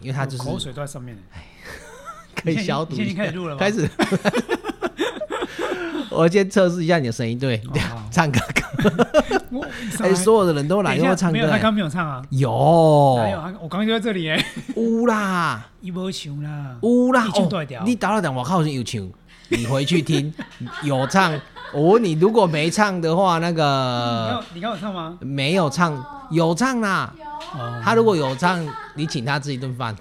因为它就是口水都在上面。可以消毒你现在已一下。经开始录了吗？开始，我先测试一下你的声音，对，哦唱歌。我哎，所有的人都来，因为唱没有，他。刚没有唱啊。有有？他我刚刚就在这里哎，有啦，一波球啦。有啦一唱哦断掉你打了讲，我靠，有唱，你回去听，有唱。我问你，如果没唱的话，那你个刚你刚有唱吗？没有唱，有唱啦。哦，他如果有唱，你请他吃一顿饭。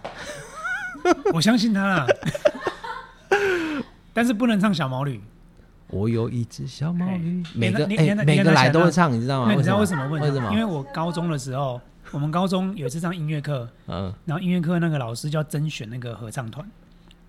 我相信他啦。但是不能唱小毛驴，我有一只小毛驴哎，每个每个来都会唱，你知道吗？你知道为什么问？为什么？因为我高中的时候，我们高中有一次上音乐课，嗯，然后音乐课那个老师就要甄选那个合唱团，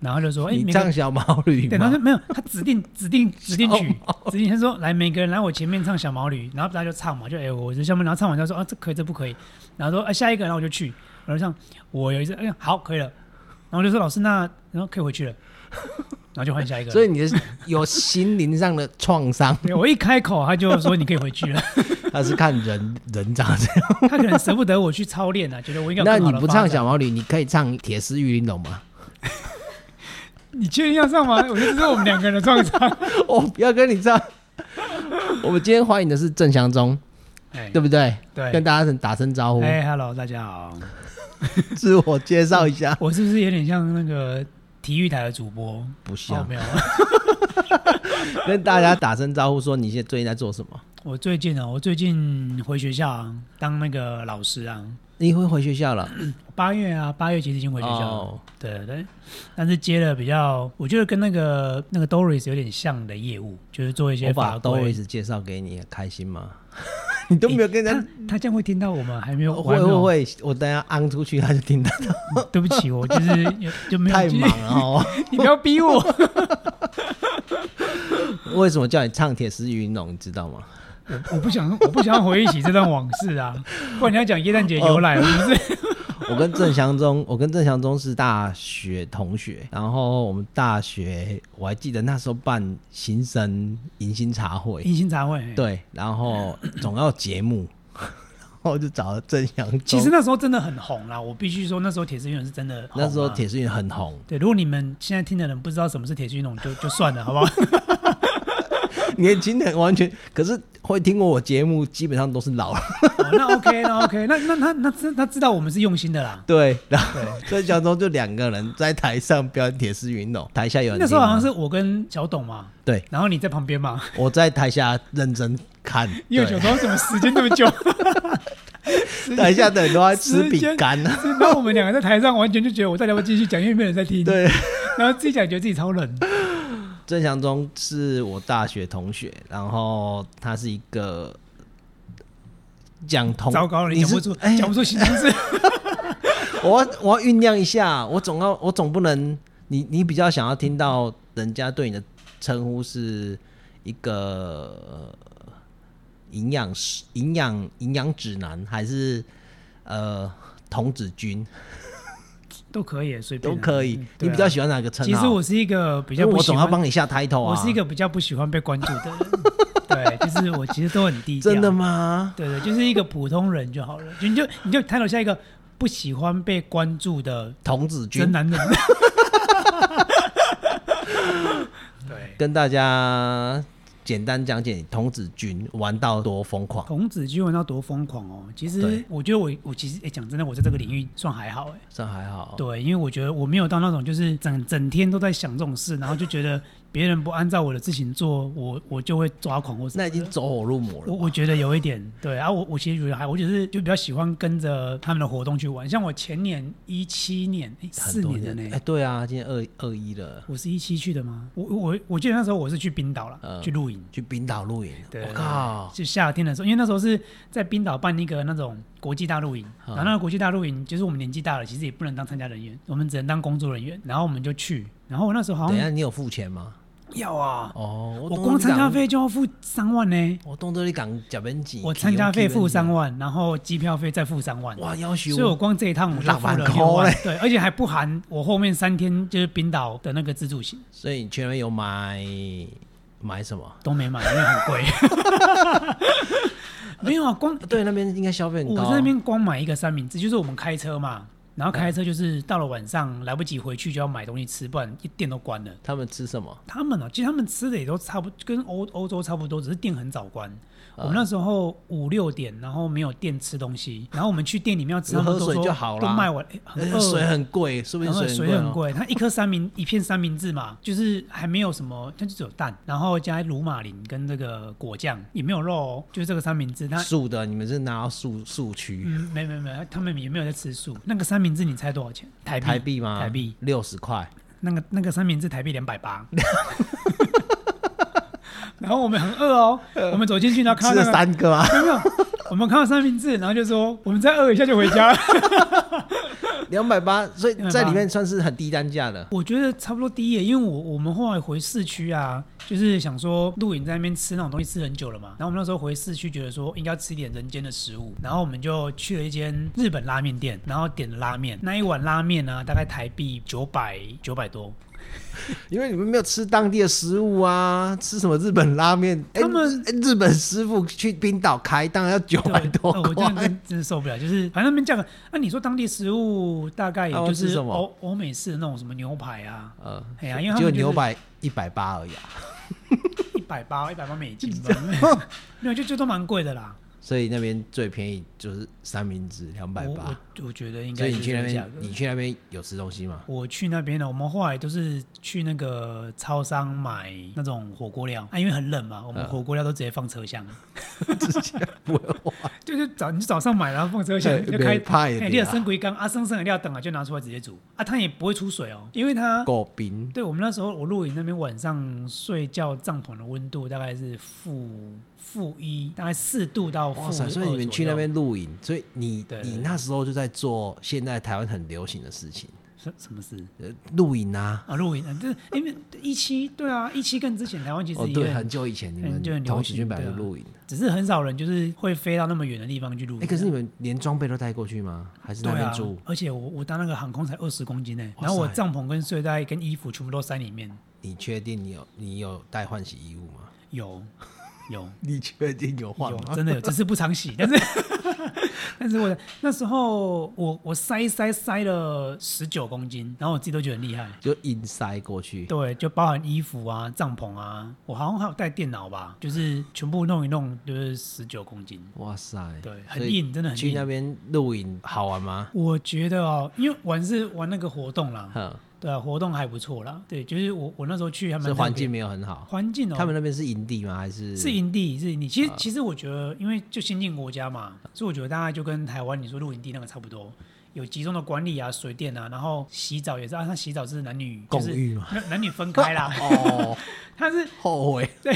然后就说：“哎，你唱小毛驴对，他吗说？没有，他指定指定指定曲，指定他说来每个人来我前面唱小毛驴，然后大家就唱嘛，就哎、我就下面，然后唱完就说啊这可以这不可以，然后说哎下一个，然后我就去，然后像我有一次哎呀好可以了，然后我就说老师那然后可以回去了，然后就换下一个，所以你的有心灵上的创伤，对我一开口他就说你可以回去了，他是看人人长这样。他可能舍不得我去操练啊，觉得我应该那你不唱小毛驴，你可以唱铁丝玉玲珑吗？你确定要唱吗？我觉得这是我们两个人的创伤，我不要跟你唱。我们今天欢迎的是郑祥忠，哎对不对？对跟，大家打声招呼，哎，hello 大家好，自我介绍一下。我是不是有点像那个体育台的主播？哦，不像没，有。跟大家打声招呼，说你现在最近在做什么？我最近啊，我最近回学校啊，当那个老师啊。你会回学校了？八月啊，八月其实已经回学校对对对。但是接了比较，我觉得跟那个那个 Doris 有点像的业务，就是做一些我把。Doris 介绍给你，开心吗？你都没有跟人他这样会听到我们还没有会完哦。会会，我等下安出去他就听到，对不起，我就是 就没有太忙了哦。你不要逼我。为什么叫你唱铁丝云龙？你知道吗？我不想，我不想要回忆起这段往事啊，不然你要讲耶诞节由来，是不是？我跟郑祥忠，我跟郑祥忠是大学同学，然后我们大学我还记得那时候办新生迎新茶会，迎新茶会。对，然后总要节目，然后就找了郑祥忠。其实那时候真的很红啦，我必须说，那时候铁丝运动是真的啊。那时候铁丝运很红，对，如果你们现在听的人不知道什么是铁丝运动，就就算了，好不好？年轻人完全，可是会听过我节目，基本上都是老。了。哦那 OK，那 OK，那那那那知他知道我们是用心的啦。对，然后对，郑祥忠就两个人在台上表演铁丝运动，台下有人那时候好像是我跟小董嘛，对，然后你在旁边嘛，我在台下认真看，对 因为小董怎么时间那么久，台下的人都在吃饼干呢。然后我们两个在台上完全就觉得我到底要不要继续讲，因为没有人在听，对，然后自己讲觉得自己超冷，郑祥忠是我大学同学，然后他是一个讲同，糟糕了，你讲不出哎。讲不出形容词，我要我要酝酿一下，我总要我总不能，你你比较想要听到人家对你的称呼是一个呃营养师、营养营养指南，还是呃童子军都可以，随便啊都可以。你比较喜欢哪个称号？其实我是一个比较我总要帮你下 title 啊。我是一个比较不喜欢被关注的人，对，就是我其实都很低调，真的吗？对对，就是一个普通人就好了，就你就你就抬头下一个不喜欢被关注的童子军真男人。对，跟大家简单讲解童子军玩到多疯狂。童子军玩到多疯狂哦！其实我觉得我我其实哎讲真的，我在这个领域算还好哎。算还好，对，因为我觉得我没有到那种就是整整天都在想这种事，然后就觉得别人不按照我的事情做，我我就会抓狂或什么。那已经走火入魔了。我我觉得有一点对啊，我我其实觉得还，我只是就比较喜欢跟着他们的活动去玩。像我前年一七年，四年的呢。哎，对啊，今年二二一了，我是一七去的吗？我我我记得那时候我是去冰岛了，嗯去露营。去冰岛露营。对我靠，就夏天的时候，因为那时候是在冰岛办一个那种国际大露营，嗯然后那个国际大露营就是我们年纪大了，其实也不能当参加人员，我们只能当工作人员。然后我们就去，然后我那时候好像等下你有付钱吗？要啊，哦，我光参加，费就要付三万呢，我动这里讲假本几，我参加费付三万，然后机票费再付三万。哇，要求所以我光这一趟我就付了六万对，而且还不含我后面三天就是冰岛的那个自助行所以你全面有买买什么？都没买，因为很贵。没有啊，光对，那边应该消费很高。我在那边光买一个三明治，就是我们开车嘛，然然后开车就是到了晚上来不及回去就要买东西吃，不然一店都关了。他们吃什么？他们呢、其实他们吃的也都差不跟欧欧洲差不多，只是店很早关。嗯我们那时候五六点，然后没有店吃东西，然后我们去店里面要吃，喝水就好了都卖完，哎很饿水很贵，是不定然后水很贵、哦。水很贵，它一颗三明一片三明治嘛，就是还没有什么，它就只有蛋，然后加鲁马林跟这个果酱，也没有肉哦，就是这个三明治。它素的，你们是拿到素素区、嗯，没没没，他们也没有在吃素。那个三明治你猜多少钱？台币？台币吗？台币。六十块。那个那个三明治台币两百八。然后我们很饿哦，我们走进去，然后看到那个三个啊，我们看到三明治，然后就说我们再饿一下就回家了。两百八，所以在里面算是很低单价的。我觉得差不多低耶，因为我我们后来回市区啊，就是想说露营在那边吃那种东西吃很久了嘛，然后我们那时候回市区，觉得说应该吃一点人间的食物，然后我们就去了一间日本拉面店，然后点了拉面，那一碗拉面呢大概台币九百九百多，因为你们没有吃当地的食物啊，吃什么日本拉面？哎 他们哎日本师傅去冰岛开，当然要九百多呃我真的块。真 真的受不了，就是反正那边价格，那、你说当地食物大概也就是吃什么欧欧美式的那种什么牛排啊，呃，哎呀，因为他就们就是牛排一百八而已啊，一百八一百八美金吧，没有就就都蛮贵的啦。所以那边最便宜就是三明治两百八。我我觉得应所该以你去那边你去那边有吃东西吗？我去那边呢，我们后来都是去那个超商买那种火锅料。啊，因为很冷嘛，我们嗯火锅料都直接放车厢，不会花，就是早你早上买，然后放车厢就开。派哎，你有生龟缸啊，生生的料等啊，就拿出来直接煮。啊，它也不会出水哦，因为它够冰，对我们那时候我露营那边晚上睡觉帐篷的温度大概是负负一，大概四度到负哇塞！所以你们去那边露营，所以你对。你那时候就在做现在台湾很流行的事情，什什么事呃，露营啊。啊？露营啊，这因为一期对啊，一期跟之前台湾其实哦，对，也很很久以前你们就很们流行营，只是很少人就是会飞到那么远的地方去露营。哎，可是你们连装备都带过去吗？还是那边住？，而且我我当那个航空才二十公斤呢，哇然后我帐篷跟睡袋跟衣服全部都塞里面，你确定你有你有带换洗衣物吗？有有你确定有换有吗？真的有，只是不常洗，但是 但是我那时候我我塞一塞塞了十九公斤，然后我自己都觉得很厉害。就硬塞过去。对，就包含衣服啊、帐篷啊，我好像还有带电脑吧，就是全部弄一弄就是十九公斤，哇塞！对，很硬，真的很硬。去那边露营好玩吗？我觉得哦，因为玩是玩那个活动啦，哼，对啊，活动还不错啦。对，就是我我那时候去还蛮特别这环境没有很好。环境哦，他们那边是营地吗？还是是营地是营地。其实、啊其实我觉得，因为就先进国家嘛，所以我觉得大概就跟台湾你说露营地那个差不多，有集中的管理啊、水电啊，然后洗澡也是啊，他洗澡是男女共浴嘛？男男女分开啦。哦，他是后悔。对，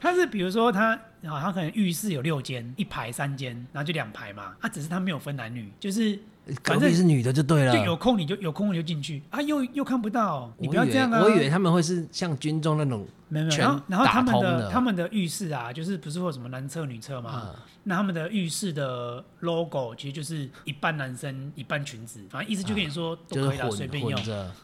他是比如说他啊，他可能浴室有六间，一排三间，然后就两排嘛，啊，只是他没有分男女，就是隔壁是女的就对了。就有空你就有空你就进去啊，又又看不到，你不要这样啊。我以为他们会是像军中那种没有没有，然后然后他们的的他们的浴室啊，就是不是会有什么男厕女厕吗？啊，那他们的浴室的 logo 其实就是一半男生一半裙子，反正意思就跟你说都可以啦，就是混随便用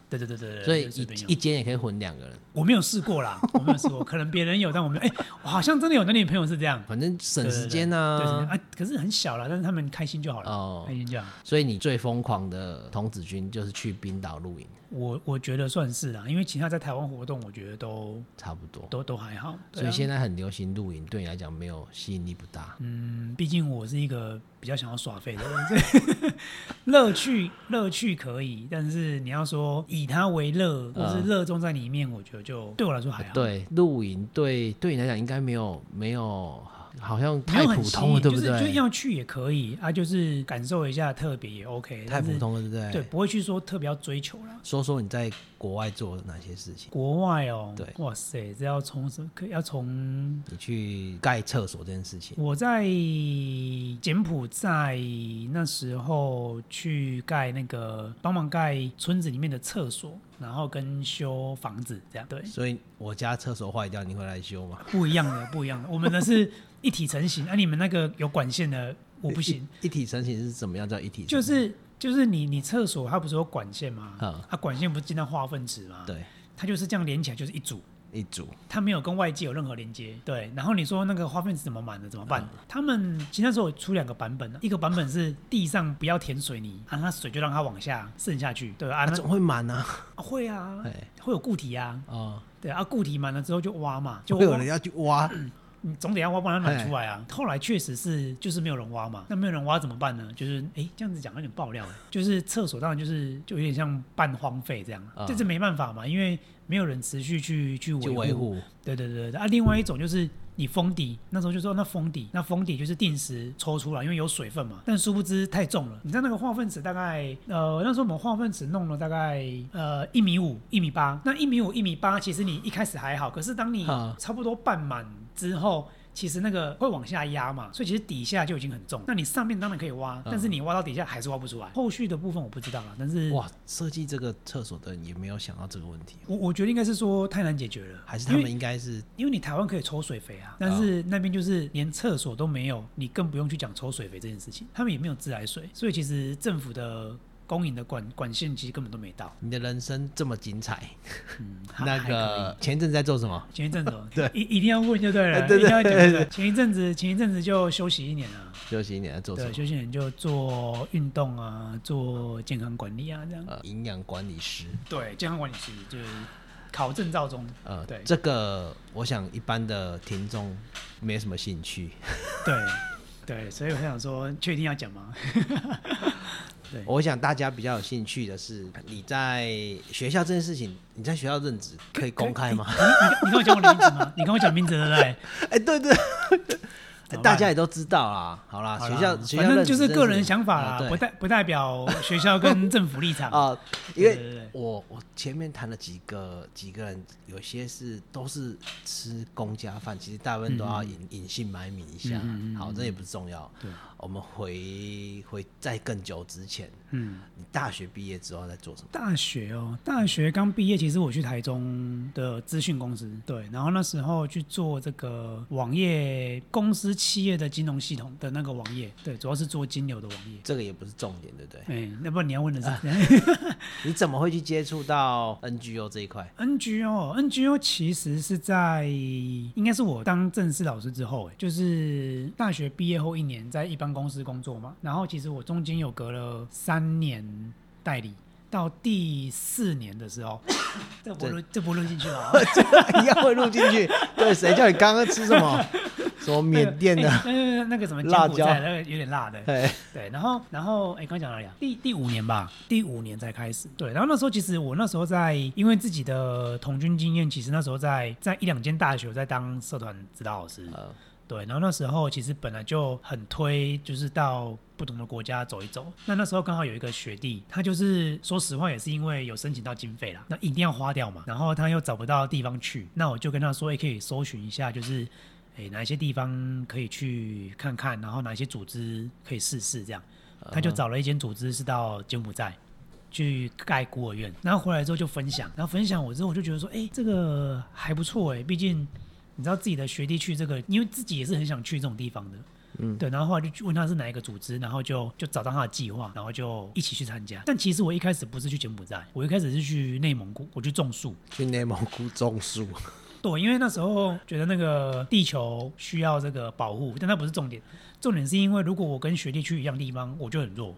对对对对对，所以一一间也可以混两个人，我没有试过啦，我没有试过，可能别人有，但我没有。哎、我好像真的有男女朋友是这样，反正省时间对对对啊。啊，可是很小啦，但是他们开心就好了，哦开，心就好。所以你最疯狂的童子军就是去冰岛露营，我我觉得算是啦，因为其他在台湾活动，我觉得都差不多。都都还好。对所以啊现在很流行露营，对你来讲没有吸引力不大。嗯，毕竟我是一个比较想要耍废的人，乐趣乐趣可以，但是你要说以它为乐，或是嗯热衷在里面，我觉得就对我来说还好。，对，露营对对你来讲应该没有没有，好像太普通了，对不对就是就？要去也可以啊，就是感受一下特别也 OK，太普通了，对不对？对，不会去说特别要追求了。说说你在国外做了哪些事情？国外哦，对哇塞，这要从什么？可要从你去盖厕所这件事情，我在柬埔寨那时候去盖那个帮忙盖村子里面的厕所，然后跟修房子这样，对，所以我家厕所坏掉，你会来修吗？不一样的，不一样的。我们的是一体成型，啊，你们那个有管线的，我不行，一。一体成型是怎么样叫一体成型？就是就是你你厕所它不是有管线吗？嗯它管线不是进到化粪池吗？对，它就是这样连起来，就是一组，一组，它没有跟外界有任何连接。对，然后你说那个花粪池怎么满的怎么办？嗯他们其实那时候有出两个版本，一个版本是地上不要填水泥，啊，那水就让它往下渗下去。对啊，那它总会满啊，会啊，哎，会有固体啊。哦，对啊，固体满了之后就挖嘛，就有人要去挖，你总得要挖，不然它满出来啊。后来确实是就是没有人挖嘛，那没有人挖怎么办呢？就是哎、这样子讲有点爆料了，就是厕所当然就是就有点像半荒废这样，啊。这是没办法嘛，因为没有人持续去去维护，对对对对。啊，另外一种就是你封底，那时候就说那封底，那封底就是定时抽出来，因为有水分嘛。但殊不知太重了，你知道那个化粪池大概呃那时候我们化粪池弄了大概呃一米五一米八，那一米五一米八其实你一开始还好，可是当你啊差不多半满之后。其实那个会往下压嘛，所以其实底下就已经很重。那你上面当然可以挖，但是你挖到底下还是挖不出来。后续的部分我不知道了，但是哇，设计这个厕所的人也没有想到这个问题，我我觉得应该是说太难解决了，还是他们应该是因为你台湾可以抽水肥啊，但是那边就是连厕所都没有，你更不用去讲抽水肥这件事情。他们也没有自来水，所以其实政府的供应的管管线其实根本都没到。你的人生这么精彩，嗯，那个前一阵子在做什么？前一阵子哦 对一一定要问就对了，哎 对对一定要讲前一阵子前一阵子就休息一年了，休息一年在做什？休息一年就做运动啊，做健康管理啊，这样。呃，营养管理师。对，健康管理师就是考证照中，呃，对这个我想一般的听众没什么兴趣。对对，所以我想说，确定要讲吗？对我想大家比较有兴趣的是，你在学校这件事情，你在学校任职可以公开吗？你你跟我讲我的名字吗？你跟我讲名字对不对？哎，对对，大家也都知道啦。好啦，学校学校反正就是个人想法啦，不代不代表学校跟政府立场。啊，因为对对对我我前面谈了几个几个人，有些是都是吃公家饭，其实大部分都要隐隐姓埋名一下。好，这也不是重要。对，我们回回在更久之前，嗯，你大学毕业之后在做什么？大学哦，大学刚毕业，其实我去台中的资讯公司，对，然后那时候去做这个网页公司企业的金融系统的那个网页，对，主要是做金流的网页。这个也不是重点，对不对？哎，那不然你要问的是、你怎么会去接触到 NGO 这一块？NGO，NGO 其实是在应该是我当正式老师之后，哎，就是大学毕业后一年在一般公司工作嘛，然后其实我中间有隔了三年代理，到第四年的时候，这不录这不录进去了啊。一样会录进去。对，谁叫你刚刚吃什么？什么缅甸的？哎那个那个什么辣椒那个有点辣的，对，对，然后然后哎，刚讲哪里啊？第第五年吧，第五年才开始。对，然后那时候其实我那时候在，因为自己的童军经验，其实那时候在在一两间大学在当社团指导老师。呃，对，然后那时候其实本来就很推，就是到不同的国家走一走。那那时候刚好有一个学弟，他就是说实话也是因为有申请到经费啦，那一定要花掉嘛，然后他又找不到地方去，那我就跟他说，也可以搜寻一下，就是。诶，哪一些地方可以去看看，然后哪一些组织可以试试这样。他就找了一间组织是到柬埔寨去盖孤儿院，然后回来之后就分享，然后分享我之后我就觉得说，哎，这个还不错哎，毕竟你知道自己的学弟去这个，因为自己也是很想去这种地方的。嗯对，然后后来就去问他是哪一个组织，然后就就找到他的计划，然后就一起去参加。但其实我一开始不是去柬埔寨，我一开始是去内蒙古，我去种树。去内蒙古种树，对，因为那时候觉得那个地球需要这个保护，但那不是重点，重点是因为如果我跟学弟去一样地方，我就很弱，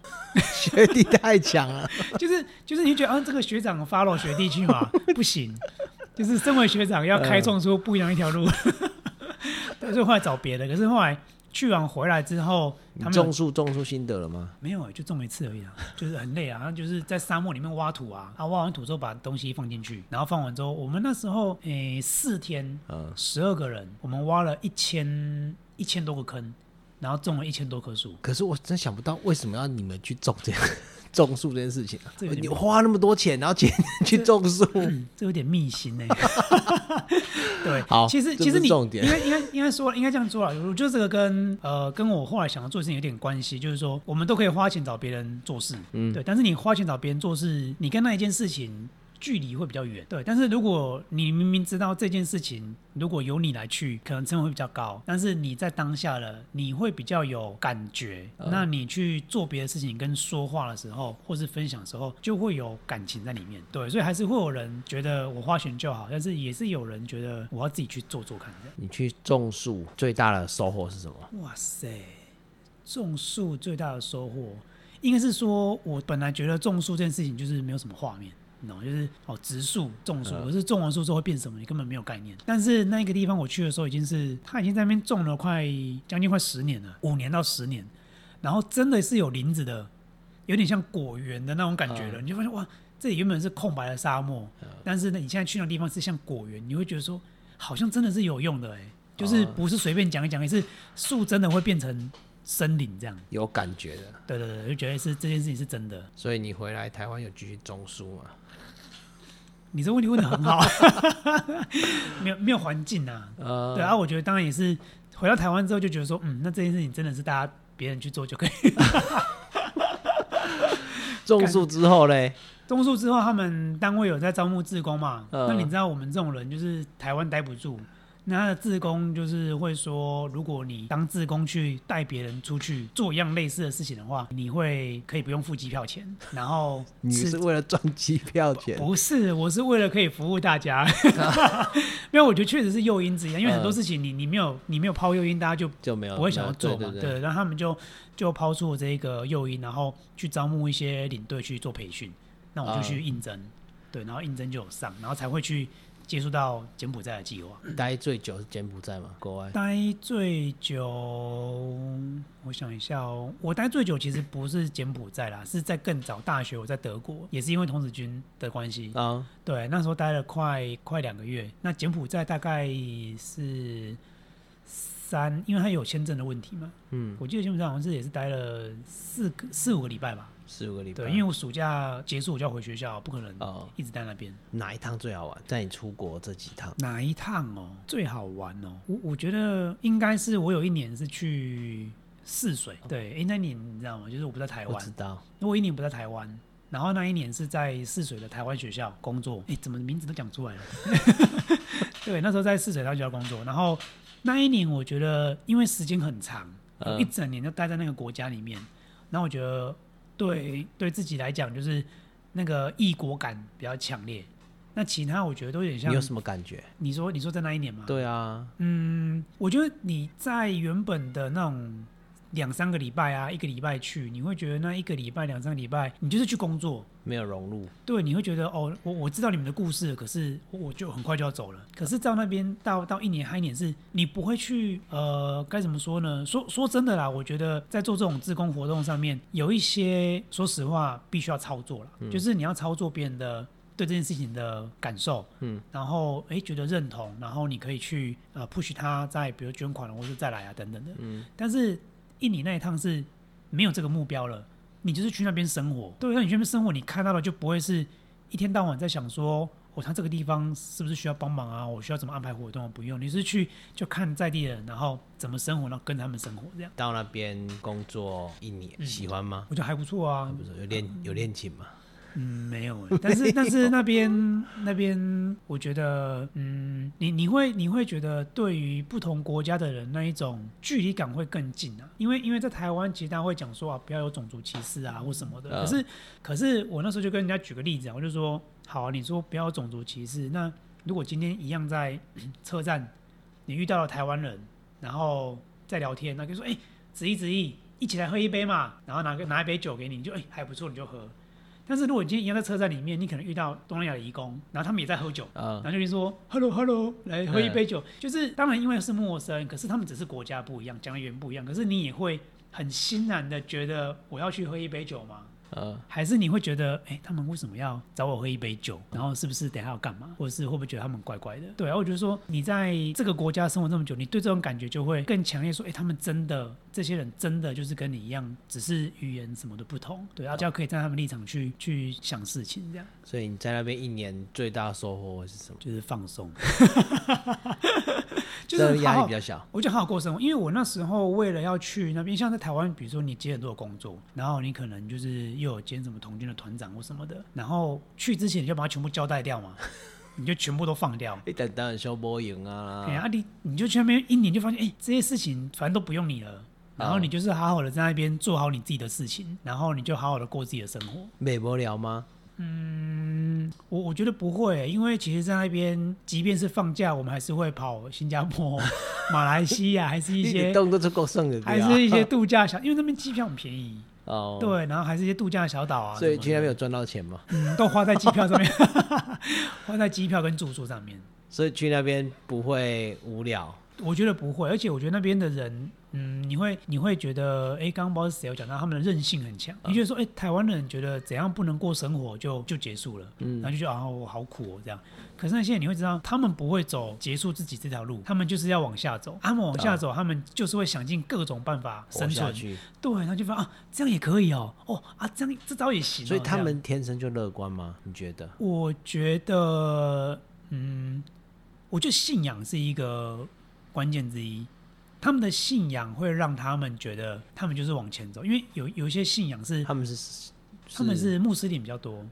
学弟太强了。就是就是你觉得啊，这个学长 follow 学弟去嘛，不行，就是身为学长要开创出不一样一条路，对，所以后来找别的，可是后来去完回来之后，他们种树种出心得了吗？没有、就种一次而已啊，就是很累啊，然后就是在沙漠里面挖土啊，啊挖完土之后把东西放进去，然后放完之后，我们那时候诶四天嗯，十二个人，我们挖了一千一千多个坑，然后种了一千多棵树。可是我真想不到为什么要你们去种这样种树这件事情啊。你花那么多钱，然后钱 去种树，嗯，这有点逆行呢、对，好其实其实你应该应该应该说应该这样说了，我觉得这个跟呃跟我后来想要做的事情有点关系，就是说我们都可以花钱找别人做事，嗯。对，但是你花钱找别人做事，你跟那一件事情距离会比较远。对，但是如果你明明知道这件事情，如果由你来去，可能成本会比较高，但是你在当下了，你会比较有感觉。嗯那你去做别的事情跟说话的时候，或是分享的时候，就会有感情在里面。对，所以还是会有人觉得我花钱就好，但是也是有人觉得我要自己去做做看。你去种树最大的收获是什么？哇塞，种树最大的收获，应该是说我本来觉得种树这件事情就是没有什么画面。你懂吗？就是哦，植树种树，嗯可是种完树之后会变什么，你根本没有概念。但是那个地方我去的时候，已经是他已经在那边种了快将近快十年了，五年到十年，然后真的是有林子的，有点像果园的那种感觉了。你就发现哇，这里原本是空白的沙漠，但是呢，你现在去那地方是像果园，你会觉得说好像真的是有用的哎、就是不是随便讲一讲，也是树真的会变成森林这样。有感觉的，对对对，就觉得是这件事情是真的。所以你回来台湾有继续种树吗？你这问题问的很好，没有没有环境啊，呃，对啊，我觉得当然也是回到台湾之后就觉得说，嗯，那这件事情真的是大家别人去做就可以。种树之后嘞，种树之后，他们单位有在招募志工嘛？嗯那你知道我们这种人就是台湾待不住，那他的自工就是会说，如果你当自工去带别人出去做一样类似的事情的话，你会可以不用付机票钱，然后你是为了赚机票钱？不是，我是为了可以服务大家。没有，我觉得确实是诱因之一啊，因为很多事情你你没有你没有抛诱因，大家就就没有不会想要做嘛。对然后他们就就抛出了这个诱因，然后去招募一些领队去做培训，那我就去应征，对，然后应征就有上，然后才会去接触到柬埔寨的计划。待最久是柬埔寨嘛，国外。待最久，我想一下哦，我待最久其实不是柬埔寨啦，是在更早大学我在德国，也是因为童子军的关系，啊，对，那时候待了快快两个月。那柬埔寨大概是三，因为它有签证的问题嘛，嗯，我记得柬埔寨好像是也是待了四个四五个礼拜吧。四五个礼拜。对，因为我暑假结束我就要回学校，不可能哦，一直在那边。哪一趟最好玩？在你出国这几趟，哪一趟哦最好玩哦？我我觉得应该是我有一年是去泗水，对，诶，那年你知道吗？就是我不在台湾我知，道。因为我一年不在台湾，然后那一年是在泗水的台湾学校工作。哎，怎么名字都讲出来了？对，那时候在泗水台湾学校工作，然后那一年我觉得因为时间很长，嗯一整年就待在那个国家里面，然后我觉得对对自己来讲就是那个异国感比较强烈。那其他我觉得都有点像你有什么感觉？你说你说在那一年吗？对啊，嗯，我觉得你在原本的那种两三个礼拜啊，一个礼拜去，你会觉得那一个礼拜、两三个礼拜，你就是去工作。没有融入。对，你会觉得哦，我我知道你们的故事，可是我我就很快就要走了。可是到那边到到一年、还一年是，你不会去呃，该怎么说呢？说 说真的啦，我觉得在做这种自工活动上面，有一些说实话必须要操作了，就是你要操作别人的对这件事情的感受，嗯，然后哎觉得认同，然后你可以去呃 push 他再比如捐款或者再来啊等等的，嗯，但是印尼那一趟是没有这个目标了，你就是去那边生活。对，那你去那边生活，你看到的就不会是一天到晚在想说，哦，他这个地方是不是需要帮忙啊？我需要怎么安排活动？不用，你是去就看在地人，然后怎么生活，然后跟他们生活这样。到那边工作一年，嗯喜欢吗？我觉得还不错啊，不是有恋有恋情吗？嗯，没有欸，但是 但是那边那边，我觉得，嗯，你你会你会觉得对于不同国家的人那一种距离感会更近啊，因为因为在台湾其实大家会讲说啊，不要有种族歧视啊或什么的，嗯可是可是我那时候就跟人家举个例子啊，我就说，好啊，你说不要有种族歧视，那如果今天一样在 车站，你遇到了台湾人，然后在聊天，那就说，哎、子怡子怡，一起来喝一杯嘛，然后拿个拿一杯酒给你，你就哎、还不错，你就喝。但是如果你今天一样在车站里面，你可能遇到东南亚的移工，然后他们也在喝酒，啊然，后就说 “hello hello”，来喝一杯酒。就是当然因为是陌生，可是他们只是国家不一样，讲的语言不一样，可是你也会很欣然的觉得我要去喝一杯酒吗？呃，还是你会觉得，哎、他们为什么要找我喝一杯酒？然后是不是等下要干嘛？或者是会不会觉得他们怪怪的？对啊，我觉得说你在这个国家生活这么久，你对这种感觉就会更强烈。说，哎、他们真的这些人真的就是跟你一样，只是语言什么的不同。对，然后就要可以站在他们立场去去想事情，这样所以你在那边一年最大的收获是什么？就是放松，就是压力比较小。我就好好过生活，因为我那时候为了要去那边，像在台湾，比如说你接很多的工作，然后你可能就是又有兼什么童军的团长或什么的，然后去之前你就把它全部交代掉嘛，你就全部都放掉。一等等修波赢啊哎，呀，你你就去那边一年就发现，哎、这些事情反正都不用你了。然后你就是好好的在那边做好你自己的事情，然后你就好好的过自己的生活。美无聊吗？嗯我我觉得不会，因为其实，在那边，即便是放假，我们还是会跑新加坡、马来西亚，还是一些，动都是够剩的，对啊还是一些度假小，因为那边机票很便宜，哦，，对，然后还是一些度假小岛啊，所以去那边有赚到钱吗？嗯，都花在机票上面，花在机票跟住宿上面。所以去那边不会无聊，我觉得不会，而且我觉得那边的人，嗯，你会你会觉得，哎，刚刚不知道是谁有讲到，他们的韧性很强。你觉得说，哎，台湾人觉得怎样不能过生活就就结束了，嗯然后就觉得啊，我好苦哦这样。可是那些人你会知道，他们不会走结束自己这条路，他们就是要往下走。他们往下走，他们就是会想尽各种办法生存。对，然后就发现啊，这样也可以哦，哦啊，这样这招也行哦、所以他们天生就乐观吗？你觉得？我觉得，嗯，我觉得信仰是一个关键之一。他们的信仰会让他们觉得他们就是往前走，因为有有一些信仰是他们是他们是穆斯林比较多，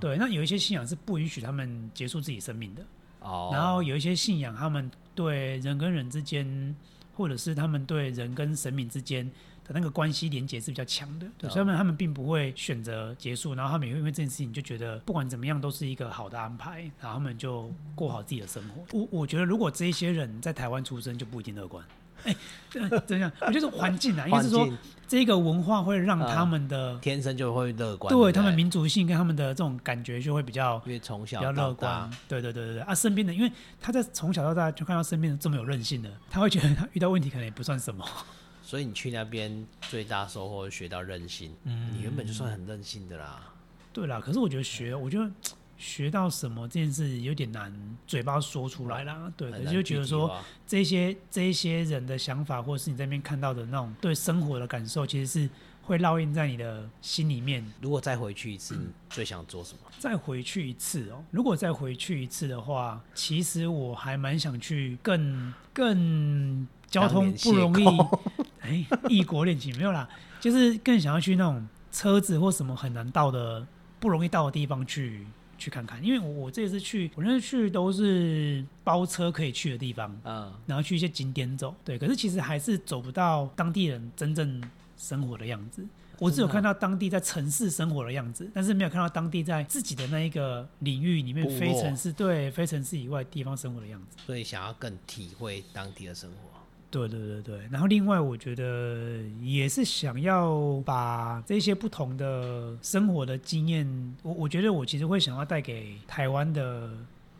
对，那有一些信仰是不允许他们结束自己生命的。哦，然后有一些信仰，他们对人跟人之间，或者是他们对人跟神明之间的那个关系连结是比较强的，所以他们他们并不会选择结束，然后他们也会因为这件事情就觉得不管怎么样都是一个好的安排，然后他们就过好自己的生活。我我觉得如果这一些人在台湾出生就不一定乐观。哎，这这样，我觉得环境啊，应该是说这个文化会让他嗯们的、天生就会乐观，不对他们民族性跟他们的这种感觉就会比较因为从小比较乐观，对对对对对啊！身边的，因为他在从小到大就看到身边的这么有韧性的，他会觉得他遇到问题可能也不算什么。所以你去那边最大收获学到任性，嗯你原本就算很任性的啦。对啦，可是我觉得学，我觉得学到什么这件事有点难嘴巴说出来啦。对，可是就觉得说这些这些人的想法，或者是你在那边看到的那种对生活的感受，其实是会烙印在你的心里面。如果再回去一次，你最想做什么？再回去一次哦，如果再回去一次的话，其实我还蛮想去更更交通不容易 哎，异国恋情没有啦，就是更想要去那种车子或什么很难到的、不容易到的地方去去看看。因为我我这次去，我那次去都是包车可以去的地方，嗯，然后去一些景点走。对，可是其实还是走不到当地人真正生活的样子。我只有看到当地在城市生活的样子，但是没有看到当地在自己的那一个领域里面非城市对非城市以外地方生活的样子。所以想要更体会当地的生活。对对对对，然后另外我觉得也是想要把这些不同的生活的经验，我我觉得我其实会想要带给台湾的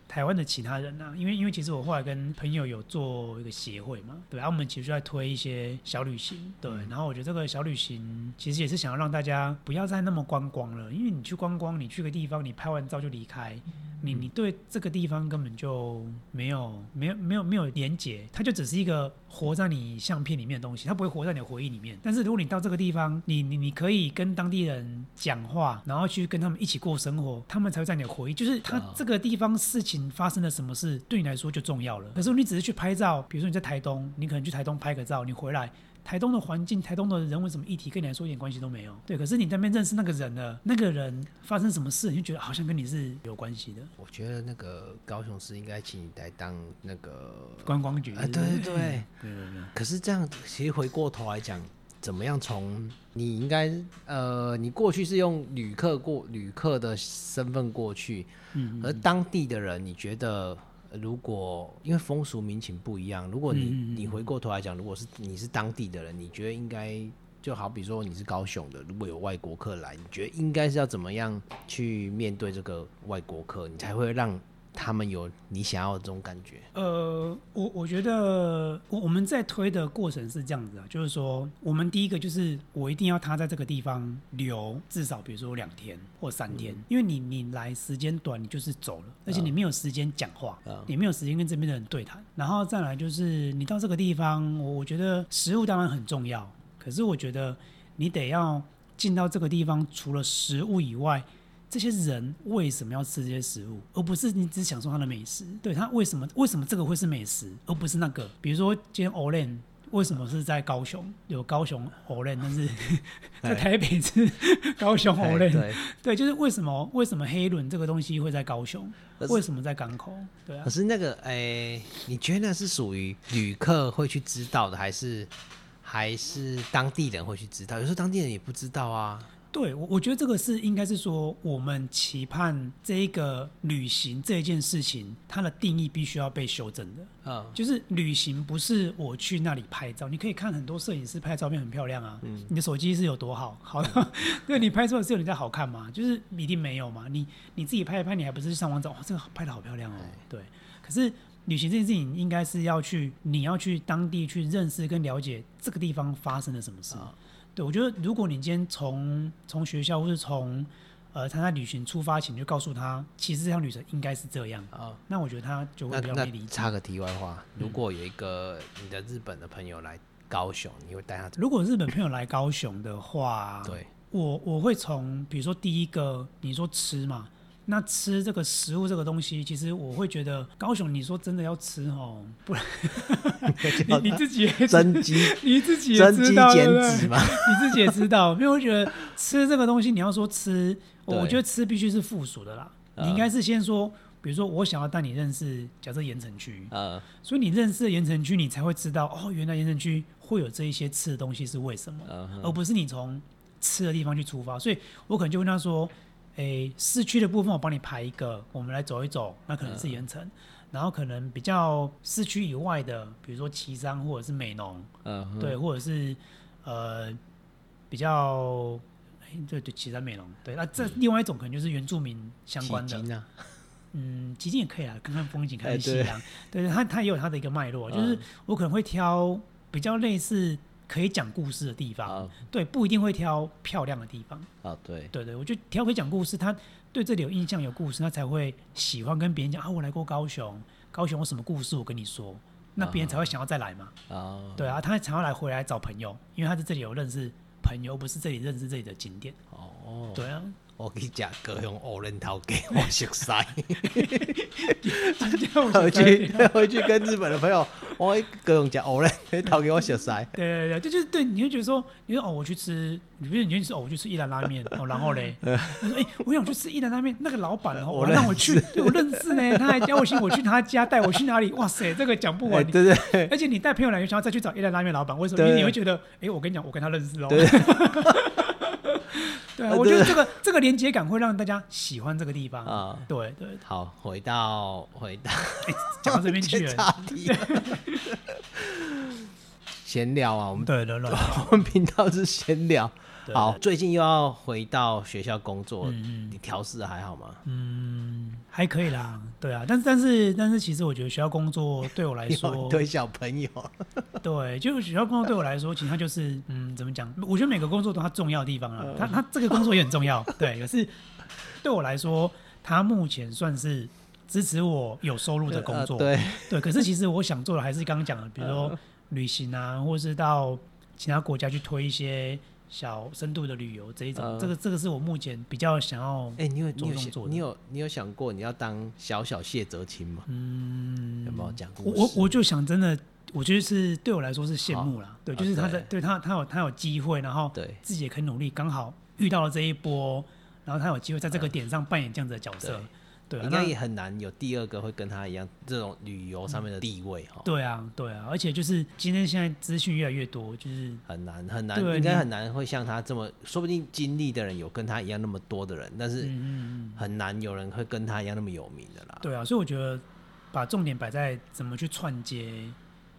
台湾的其他人啊，因为因为其实我后来跟朋友有做一个协会嘛，对，然后我们其实就在推一些小旅行，对，然后我觉得这个小旅行其实也是想要让大家不要再那么观光了，因为你去观光，你去个地方，你拍完照就离开，你你对这个地方根本就没有没有没有没有连结，它就只是一个活在你相片里面的东西，它不会活在你的回忆里面。但是如果你到这个地方，你你你可以跟当地人讲话，然后去跟他们一起过生活，他们才会在你的回忆，就是他啊。这个地方事情发生了什么事，对你来说就重要了。可是你只是去拍照，比如说你在台东，你可能去台东拍个照，你回来。台东的环境、台东的人文什么议题，跟你来说一点关系都没有。对，可是你在那边认识那个人了，那个人发生什么事，你就觉得好像跟你是有关系的。我觉得那个高雄市应该请你来当那个观光局，啊，对对对。对 对对，可是这样，其实回过头来讲，怎么样从你应该呃，你过去是用旅客过旅客的身份过去，嗯，而当地的人，你觉得呃如果因为风俗民情不一样，如果你、嗯嗯嗯。你回过头来讲，如果是你是当地的人，你觉得应该就好比说你是高雄的，如果有外国客来，你觉得应该是要怎么样去面对这个外国客，你才会让他们有你想要的这种感觉？呃，我我觉得我我们在推的过程是这样子啊，就是说，我们第一个就是我一定要他在这个地方留至少比如说两天或三天，因为你你来时间短，你就是走了，而且你没有时间讲话，啊你没有时间跟这边的人对谈，然后再来就是你到这个地方，我我觉得食物当然很重要，可是我觉得你得要进到这个地方，除了食物以外。这些人为什么要吃这些食物，而不是你只享受它的美食？对它为什么为什么这个会是美食，而不是那个？比如说今天 Olen 为什么是在高雄有高雄 o l 但是在台北是高雄 l 对，对，就是为什么为什么黑轮这个东西会在高雄？为什么在港口？对啊可，是那个，哎、你觉得那是属于旅客会去知道的，还是还是当地人会去知道？有时候当地人也不知道啊。对我我觉得这个是应该是说，我们期盼这一个旅行这一件事情，它的定义必须要被修正的。嗯，就是旅行不是我去那里拍照，你可以看很多摄影师拍照片很漂亮啊，嗯你的手机是有多好，好的 对你拍出来是有人家好看吗？就是一定没有嘛，你你自己拍一拍，你还不是去上网找，哇，这个拍的好漂亮哦，对。可是旅行这件事情，应该是要去，你要去当地去认识跟了解这个地方发生了什么事。啊对我觉得，如果你今天从从学校或是从呃他在旅行出发前就告诉他，其实这趟旅程应该是这样，啊，那我觉得他就那会比较没理解。插个题外话，如果有一个你的日本的朋友来高雄，你会带他？如果日本朋友来高雄的话，对，我我会从比如说第一个你说吃嘛，那吃这个食物这个东西，其实我会觉得高雄你说真的要吃哦，不然 你你自己也增肌你自己也知道？你自己也知道，因为我觉得吃这个东西，你要说吃，我觉得吃必须是附属的啦。呃你应该是先说，比如说我想要带你认识，假设盐城区，呃，所以你认识了盐城区，你才会知道哦，原来盐城区会有这一些吃的东西是为什么，嗯而不是你从吃的地方去出发。所以我可能就问他说，诶，市区的部分我帮你排一个，我们来走一走，那可能是盐城。然后可能比较市区以外的，比如说旗山或者是美浓，嗯，对，或者是呃比较，哎，对对，旗山美浓，对，那这另外一种可能就是原住民相关的，啊，嗯，其实也可以啊，看看风景，看看夕阳，对，它它也有它的一个脉络，就是嗯。我可能会挑比较类似可以讲故事的地方，啊对，不一定会挑漂亮的地方，啊，对，对对，我就挑可以讲故事，他对这里有印象、有故事，他才会喜欢跟别人讲啊，我来过高雄，高雄有什么故事我跟你说，那别人才会想要再来嘛。啊，对啊，他才要来回来找朋友，因为他在这里有认识朋友，不是这里认识这里的景点。哦，对啊，我去食高雄乌人头给 我熟悉，回回去 回去跟日本的朋友，我去高雄食乌人头给我熟悉，对 对对，这就是对，你会觉得说，你说哦，我去吃，你不是你去吃哦，我去吃一兰拉面，哦，然后嘞，他说哎，我想去吃一兰拉面，那个老板哦，让我去，对我认识呢，他还邀我请我去他家，带我去哪里，哇塞，这个讲不哎，完。对对而且你带朋友来，想要再去找一兰拉面老板，为什么？因为你会觉得，哎，我跟你讲，我跟他认识哦。对我觉得这个这个连接感会让大家喜欢这个地方。啊。对对，好，回到回到讲到这边去了，闲聊啊，我们对对对，我们频道是闲聊。对。好，最近又要回到学校工作，嗯你调试得还好吗？嗯，还可以啦，对啊，但是但是但是，其实我觉得学校工作对我来说 对，小朋友，对，就是学校工作对我来说，其实它就是嗯，怎么讲？我觉得每个工作都有它重要的地方啊，它它这个工作也很重要，对，可是对我来说，它目前算是支持我有收入的工作，呃对，对，可是其实我想做的还是刚刚讲的，比如说旅行啊，或是到其他国家去推一些小深度的旅游这一种，嗯这个这个是我目前比较想要，哎、你有你有你有你有想过你要当小小谢哲青吗？嗯，有没有讲我？我我就想真的，我觉得是对我来说是羡慕啦，对，啊就是他的，对对他他有他有机会，然后对。自己也很努力，刚好遇到了这一波，然后他有机会在这个点上扮演这样子的角色，对啊，应该也很难有第二个会跟他一样这种旅游上面的地位哈、对啊对啊，而且就是今天现在资讯越来越多，就是很难很难，应该很难会像他这么，说不定经历的人有跟他一样那么多的人，但是嗯嗯嗯。很难有人会跟他一样那么有名的啦。对啊，所以我觉得把重点摆在怎么去串接，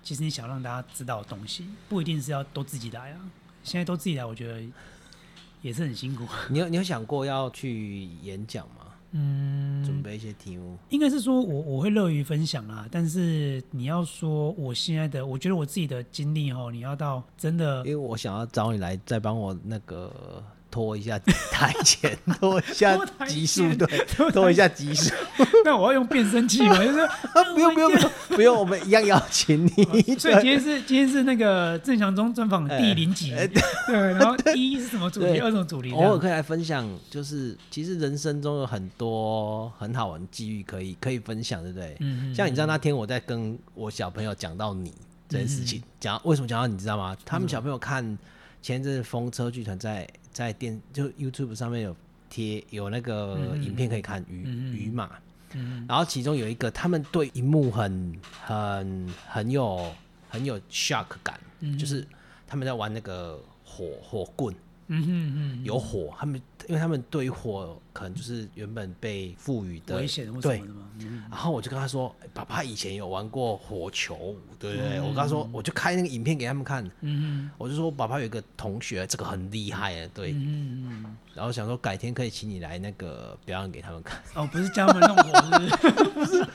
其实你想让大家知道的东西，不一定是要都自己来啊。现在都自己来，我觉得也是很辛苦。你有你有想过要去演讲吗？嗯，准备一些题目，应该是说我我会乐于分享啦，但是你要说我现在的，我觉得我自己的经历哦，你要到真的因为我想要找你来再帮我那个拖一下台前，拖一下拖台级数，对，拖一下级数。那我要用变声器嘛，就是 不用不用不用不用，我们一样邀请你。所以今天是今天是那个郑祥忠专访第零集，哎对，然后一是什么主题，对二什么主题，这样偶尔可以来分享，就是其实人生中有很多很好玩的机遇可以可以分享，对不对？嗯嗯像你知道那天我在跟我小朋友讲到你，这件事情。讲为什么讲到你知道吗？他们小朋友看前一阵风车剧团在在电就 YouTube 上面有贴有那个影片可以看鱼鱼嘛，然后其中有一个他们对荧幕很很很有很有 shock 感，就是他们在玩那个火火棍。嗯嗯嗯，有火，他们因为他们对于火可能就是原本被赋予的危险对，然后我就跟他说，爸爸以前有玩过火球，对不对？我跟他说，我就开那个影片给他们看，嗯我就说，爸爸有一个同学，这个很厉害啊，对，嗯嗯，然后想说改天可以请你来那个表演给他们看，哦，不是教他们弄火，不是。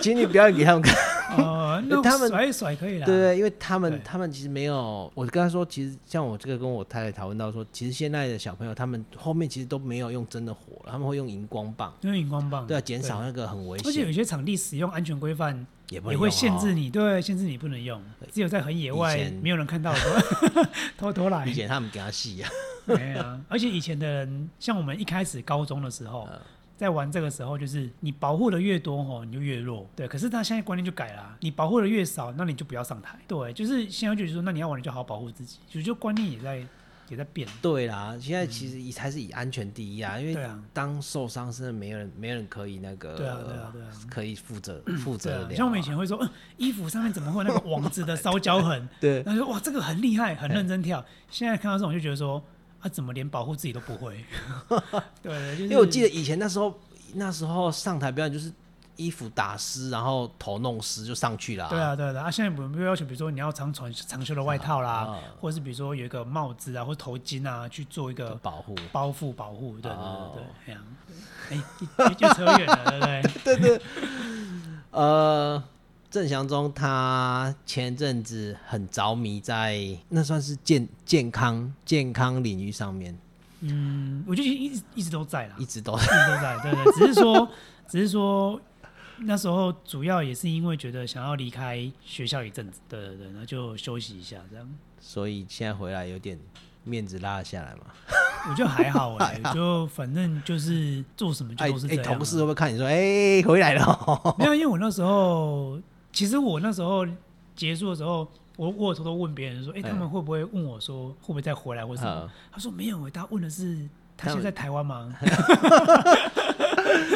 请你表演给他们看。哦，那他们甩一甩可以了。对对，因为他们他们其实没有，我跟他说，其实像我这个跟我太太讨论到说，其实现在的小朋友他们后面其实都没有用真的火了，他们会用荧光棒。用荧光棒。对啊，减少那个很危险。而且有些场地使用安全规范也也会限制你，对，限制你不能用，只有在很野外没有人看到的时候 偷偷来。以前他们给他戏啊。对啊，而且以前的人，像我们一开始高中的时候。在玩这个时候，就是你保护的越多吼，你就越弱。对，可是他现在观念就改了，你保护的越少，那你就不要上台。对，就是现在就是说，那你要玩，你就好好保护自己。就就观念也在也在变。对啦，现在其实以还是以安全第一啊，因为当受伤是没有人没人可以那个，对啊对啊对啊，可以负责负责的。像我们以前会说，嗯，衣服上面怎么会那个网子的烧焦痕？对，然后说哇，这个很厉害，很认真跳。现在看到这种就觉得说。他怎么连保护自己都不会？对，因为我记得以前那时候，那时候上台表演就是衣服打湿，然后头弄湿就上去了。对啊，对啊。啊，现在有没有要求？比如说你要穿长长袖的外套啦，或者是比如说有一个帽子啊，或头巾啊，去做一个保护、包覆、保护。对对对对，这样。哎，就扯远了，对不对？对对。呃。郑祥忠他前阵子很着迷在那算是健健康健康领域上面，嗯，我觉得一直一直都在啦，一直都一直都在，对对，只是说 只是说那时候主要也是因为觉得想要离开学校一阵子，对对对，那就休息一下这样，所以现在回来有点面子拉下来嘛，我觉得还好 哎，就反正就是做什么就都是这样，同事会不会看你说哎回来了？没有，因为我那时候。其实我那时候结束的时候，我我偷偷问别人说：“哎，他们会不会问我说会不会再回来或什么？”他说：“没有，他问的是他现在台湾吗？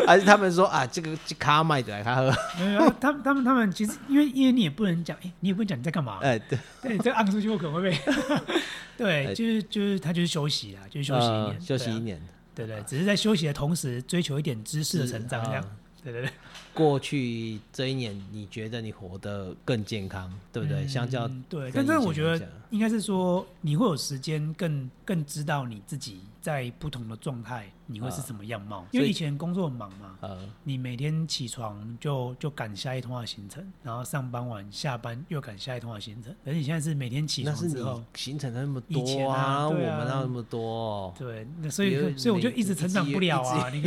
还是他们说啊，这个卡卖的他喝？没有，他他们他们其实因为因为你也不能讲，哎，你也不能讲你在干嘛？哎，对对，这按出去我可能会被 对，就是就是他就是休息啦，就是休息一年，休息一年，对对，只是在休息的同时追求一点知识的成长这样。”对对对，过去这一年，你觉得你活得更健康，对不对？相较对，但是我觉得应该是说，你会有时间更更知道你自己在不同的状态。你会是什么样貌？因为以前工作很忙嘛，呃，你每天起床就就赶下一通话行程，然后上班完下班又赶下一通话行程。而你现在是每天起床之后行程那么多啊，我们那么多，对，那所以所以我就一直成长不了啊，你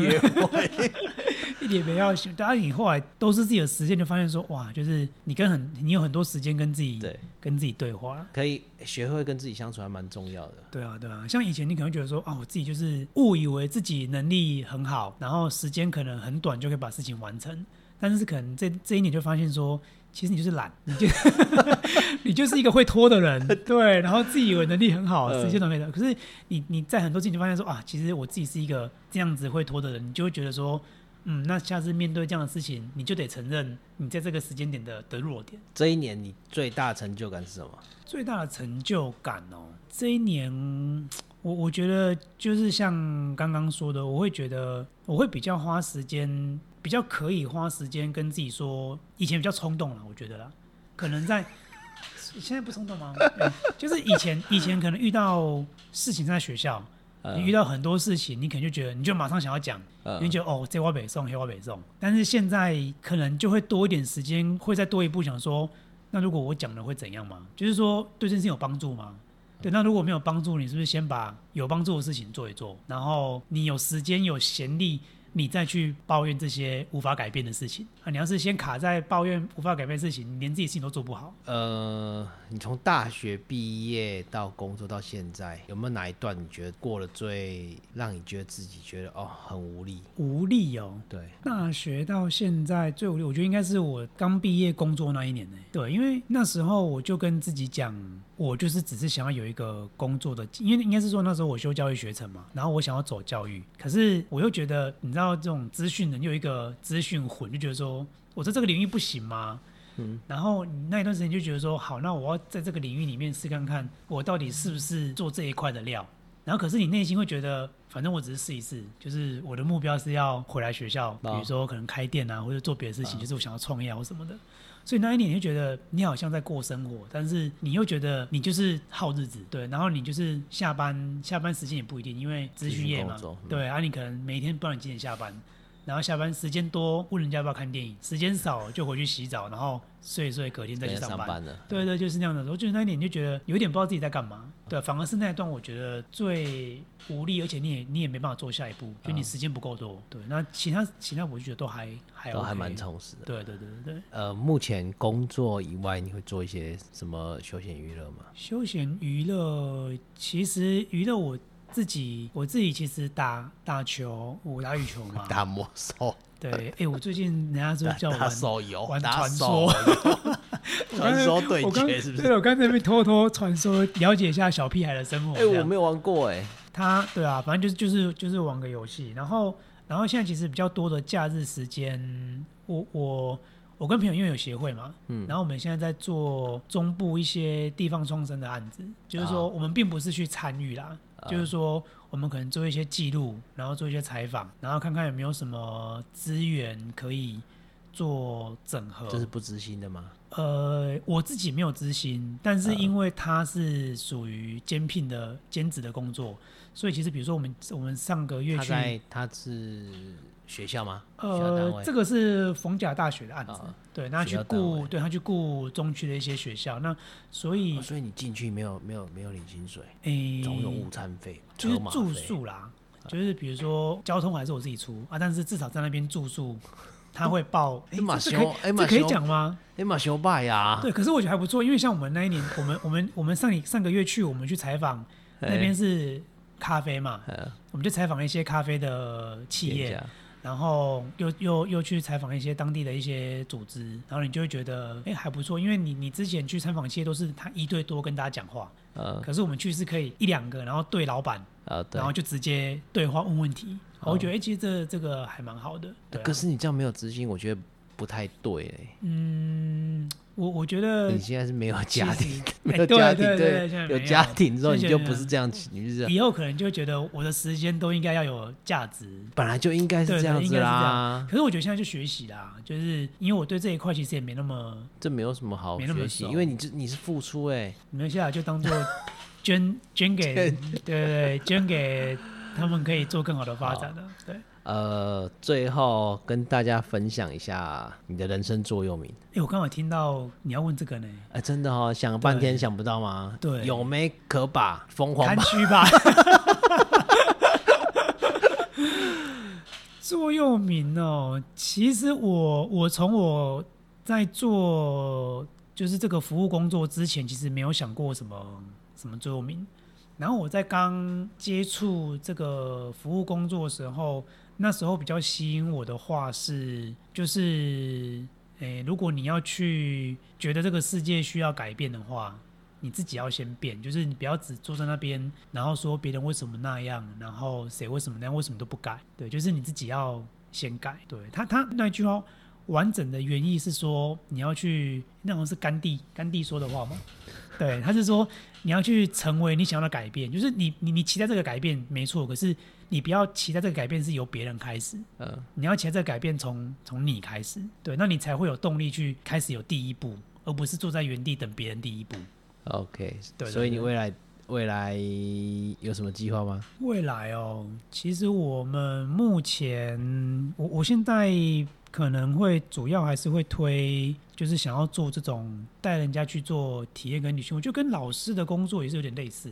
一点没要大家你后来都是自己的实践，就发现说哇，就是你跟很你有很多时间跟自己对跟自己对话，可以学会跟自己相处还蛮重要的。对啊，对啊，像以前你可能觉得说啊，我自己就是误以为自己。能力很好，然后时间可能很短就可以把事情完成，但是可能这这一年就发现说，其实你就是懒，你就 你就是一个会拖的人，对，然后自己以为能力很好，时间都没的，可是你你在很多事情就发现说啊，其实我自己是一个这样子会拖的人，你就会觉得说，嗯，那下次面对这样的事情，你就得承认你在这个时间点的的弱点。这一年你最大成就感是什么？最大的成就感哦，这一年。我我觉得就是像刚刚说的，我会觉得我会比较花时间，比较可以花时间跟自己说，以前比较冲动了，我觉得啦，可能在 现在不冲动吗？就是以前以前可能遇到事情在学校，你遇到很多事情，你可能就觉得你就马上想要讲，你就哦这话北送，那话北送，但是现在可能就会多一点时间，会再多一步想说，那如果我讲了会怎样吗？就是说对这件事有帮助吗？对，那如果没有帮助，你是不是先把有帮助的事情做一做，然后你有时间有闲力，你再去抱怨这些无法改变的事情啊。你要是先卡在抱怨无法改变的事情，你连自己事情都做不好。呃，你从大学毕业到工作到现在，有没有哪一段你觉得过了最让你觉得自己觉得哦很无力？无力哦，对，大学到现在最无力，我觉得应该是我刚毕业工作那一年呢。对，因为那时候我就跟自己讲，我就是只是想要有一个工作的，因为应该是说那时候我修教育学程嘛，然后我想要走教育，可是我又觉得，你知道这种资讯人有一个资讯混，就觉得说我在这个领域不行吗？嗯，然后你那一段时间就觉得说，好，那我要在这个领域里面试看看，我到底是不是做这一块的料。然后可是你内心会觉得，反正我只是试一试，就是我的目标是要回来学校，比如说可能开店啊，或者做别的事情，就是我想要创业或什么的。所以那一年你就觉得你好像在过生活，但是你又觉得你就是耗日子，对，然后你就是下班下班时间也不一定，因为资讯业嘛，对，啊，你可能每天不知道你几点下班。然后下班时间多，问人家要不要看电影；时间少就回去洗澡，然后睡一睡，隔天再去上班。对对，就是那样的。我觉得那一点你就觉得有点不知道自己在干嘛。对，反而是那一段我觉得最无力，而且你也你也没办法做下一步，就你时间不够多。对，那其他其他我就觉得都还还都还蛮充实的。对对对对对。呃，目前工作以外，你会做一些什么休闲娱乐吗？休闲娱乐，其实娱乐我。自己我自己其实打打球，我打羽球嘛，打魔兽。对，哎，我最近人家说叫 我玩手游，玩传说，传说对决是不是？对，我刚才那边偷偷传说，了解一下小屁孩的生活。哎，我没有玩过哎。他对啊，反正就是就是就是玩个游戏，然后然后现在其实比较多的假日时间，我我我跟朋友因为有协会嘛，嗯，然后我们现在在做中部一些地方创生的案子，就是说我们并不是去参与啦。就是说，我们可能做一些记录，然后做一些采访，然后看看有没有什么资源可以做整合。这是不知心的吗？呃，我自己没有知心，但是因为他是属于兼聘的兼职的工作，所以其实比如说我们我们上个月去，他是。学校吗？呃，这个是逢甲大学的案子，对，那去雇，对他去雇中区的一些学校，那所以，所以你进去没有没有没有领薪水，哎，总有午餐费，就是住宿啦，就是比如说交通还是我自己出啊，但是至少在那边住宿 他会报，哎，这可以，这可以讲吗？哎，马修拜呀，对，可是我觉得还不错，因为像我们那一年，我们我们我们上上个月去，我们去采访那边是咖啡嘛，我们就采访一些咖啡的企业。然后又又又去采访一些当地的一些组织，然后你就会觉得哎还不错，因为你你之前去参访一些都是他一对多跟大家讲话，呃，可是我们去是可以一两个，然后对老板，啊，然后就直接对话问问题，我觉得哎其实这这个还蛮好的。可是你这样没有资金，我觉得。不太对嘞。嗯，我我觉得你现在是没有家庭，没有家庭，对，有家庭之后你就不是这样，你是以后可能就觉得我的时间都应该要有价值，本来就应该是这样子啦。可是我觉得现在就学习啦，就是因为我对这一块其实也没那么，这没有什么好学习，因为你这你是付出哎，没下来就当做捐 捐给，对对对，捐给他们可以做更好的发展的，对。呃，最后跟大家分享一下你的人生座右铭。哎，我刚好听到你要问这个呢。哎，真的哦，想了半天想不到吗？对，有没可把，疯狂吧，谦虚吧。座右铭哦，其实我我从我在做就是这个服务工作之前，其实没有想过什么什么座右铭。然后我在刚接触这个服务工作的时候。那时候比较吸引我的话是，就是，诶，如果你要去觉得这个世界需要改变的话，你自己要先变，就是你不要只坐在那边，然后说别人为什么那样，然后谁为什么那样，为什么都不改，对，就是你自己要先改。对他，他那句话完整的原意是说，你要去，那种是甘地，甘地说的话吗？对，他是说你要去成为你想要的改变，就是你你你期待这个改变没错，可是。你不要期待这个改变是由别人开始，嗯，你要期待这个改变从从你开始，对，那你才会有动力去开始有第一步，而不是坐在原地等别人第一步。OK，对，所以你未来未来有什么计划吗？未来哦，其实我们目前我我现在可能会主要还是会推，就是想要做这种带人家去做体验跟旅行，我觉得跟老师的工作也是有点类似。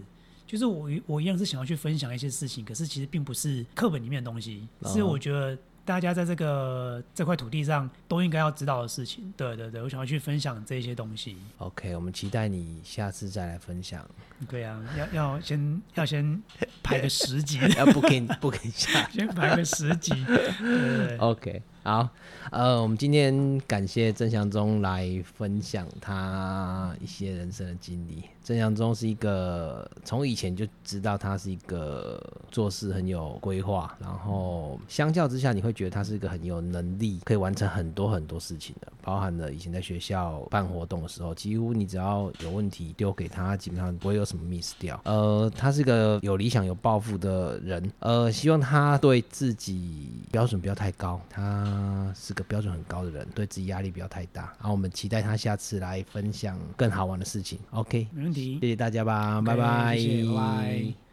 就是我我一样是想要去分享一些事情，可是其实并不是课本里面的东西，是我觉得大家在这个这块土地上都应该要知道的事情。对对对，我想要去分享这些东西。OK，我们期待你下次再来分享，对啊，要要先要先排个十集，要不给不给下。先排个十集。对对对 OK，好，呃，我们今天感谢郑祥忠来分享他一些人生的经历。郑祥忠是一个从以前就知道他是一个做事很有规划，然后相较之下，你会觉得他是一个很有能力，可以完成很多很多事情的，包含了以前在学校办活动的时候，几乎你只要有问题丢给他，基本上不会有什么 miss 掉。呃，他是个有理想、有抱负的人，呃，希望他对自己标准不要太高，他是个标准很高的人，对自己压力不要太大。然后我们期待他下次来分享更好玩的事情。OK，没问题。谢谢大家吧，OK，拜拜，谢谢拜拜